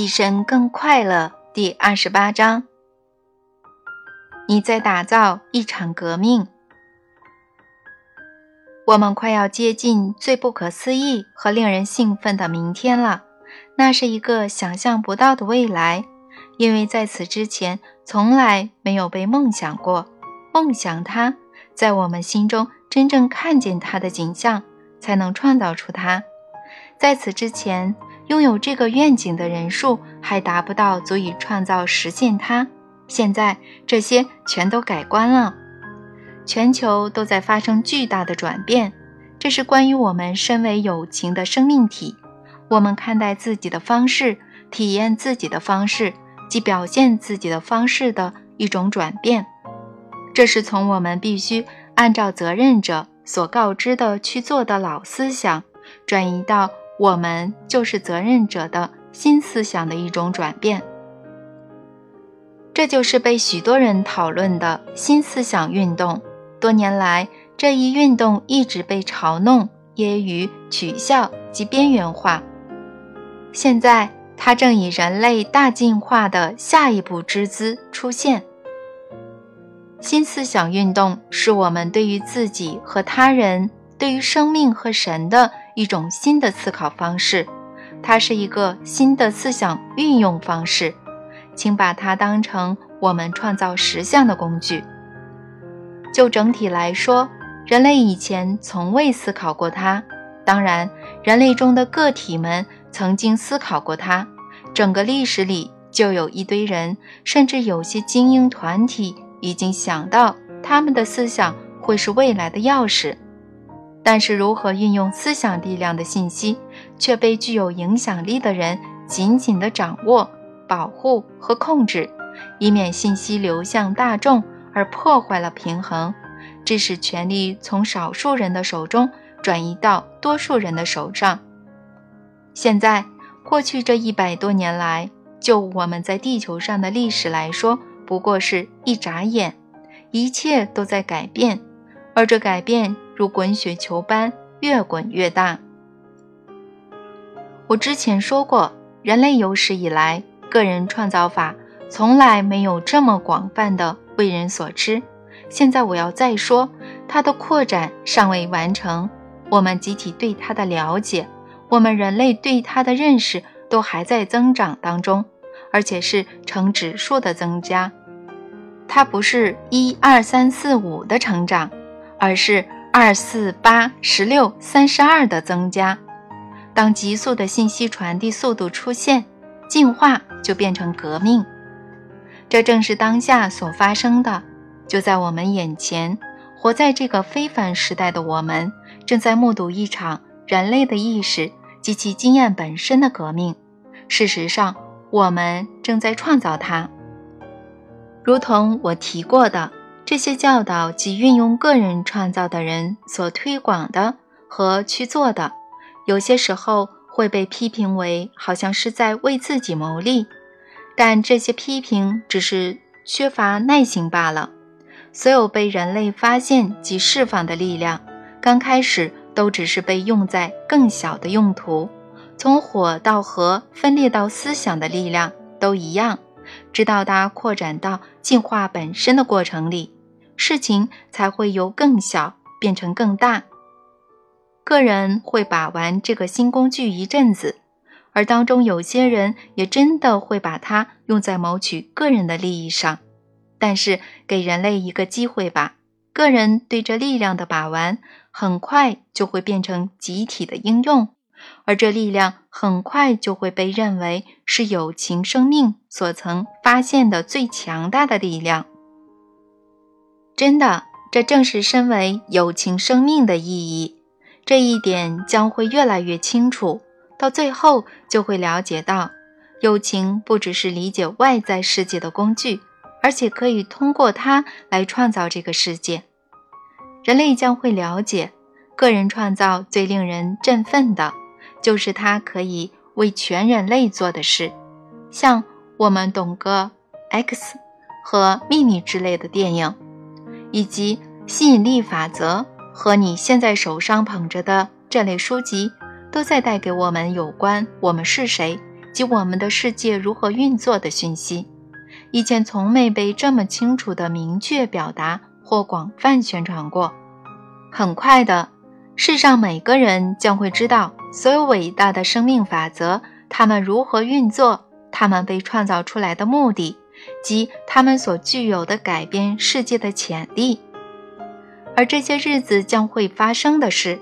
一生更快乐。第二十八章，你在打造一场革命。我们快要接近最不可思议和令人兴奋的明天了。那是一个想象不到的未来，因为在此之前从来没有被梦想过。梦想它，在我们心中真正看见它的景象，才能创造出它。在此之前。拥有这个愿景的人数还达不到足以创造实现它。现在这些全都改观了，全球都在发生巨大的转变。这是关于我们身为友情的生命体，我们看待自己的方式、体验自己的方式及表现自己的方式的一种转变。这是从我们必须按照责任者所告知的去做的老思想，转移到。我们就是责任者的新思想的一种转变，这就是被许多人讨论的新思想运动。多年来，这一运动一直被嘲弄、揶揄、取笑及边缘化。现在，它正以人类大进化的下一步之姿出现。新思想运动是我们对于自己和他人、对于生命和神的。一种新的思考方式，它是一个新的思想运用方式，请把它当成我们创造实相的工具。就整体来说，人类以前从未思考过它。当然，人类中的个体们曾经思考过它。整个历史里就有一堆人，甚至有些精英团体已经想到，他们的思想会是未来的钥匙。但是，如何运用思想力量的信息，却被具有影响力的人紧紧地掌握、保护和控制，以免信息流向大众而破坏了平衡，致使权力从少数人的手中转移到多数人的手上。现在，过去这一百多年来，就我们在地球上的历史来说，不过是一眨眼，一切都在改变，而这改变。如滚雪球般越滚越大。我之前说过，人类有史以来，个人创造法从来没有这么广泛的为人所知。现在我要再说，它的扩展尚未完成。我们集体对它的了解，我们人类对它的认识都还在增长当中，而且是呈指数的增加。它不是一二三四五的成长，而是。二四八十六三十二的增加，当急速的信息传递速度出现，进化就变成革命。这正是当下所发生的，就在我们眼前。活在这个非凡时代的我们，正在目睹一场人类的意识及其经验本身的革命。事实上，我们正在创造它。如同我提过的。这些教导及运用个人创造的人所推广的和去做的，有些时候会被批评为好像是在为自己谋利，但这些批评只是缺乏耐心罢了。所有被人类发现及释放的力量，刚开始都只是被用在更小的用途，从火到核，分裂到思想的力量都一样，直到它扩展到进化本身的过程里。事情才会由更小变成更大。个人会把玩这个新工具一阵子，而当中有些人也真的会把它用在谋取个人的利益上。但是，给人类一个机会吧，个人对这力量的把玩，很快就会变成集体的应用，而这力量很快就会被认为是友情生命所曾发现的最强大的力量。真的，这正是身为友情生命的意义。这一点将会越来越清楚，到最后就会了解到，友情不只是理解外在世界的工具，而且可以通过它来创造这个世界。人类将会了解，个人创造最令人振奋的，就是它可以为全人类做的事，像我们懂个 X 和秘密之类的电影。以及吸引力法则和你现在手上捧着的这类书籍，都在带给我们有关我们是谁及我们的世界如何运作的讯息，以前从没被这么清楚地明确表达或广泛宣传过。很快的，世上每个人将会知道所有伟大的生命法则，它们如何运作，它们被创造出来的目的，及他们所具有的改变世界的潜力。而这些日子将会发生的事，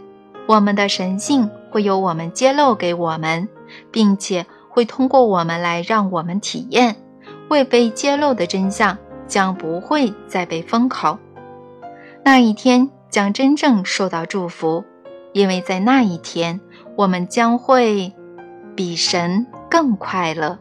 我们的神性会由我们揭露给我们，并且会通过我们来让我们体验。未被揭露的真相将不会再被封口。那一天将真正受到祝福，因为在那一天，我们将会比神更快乐。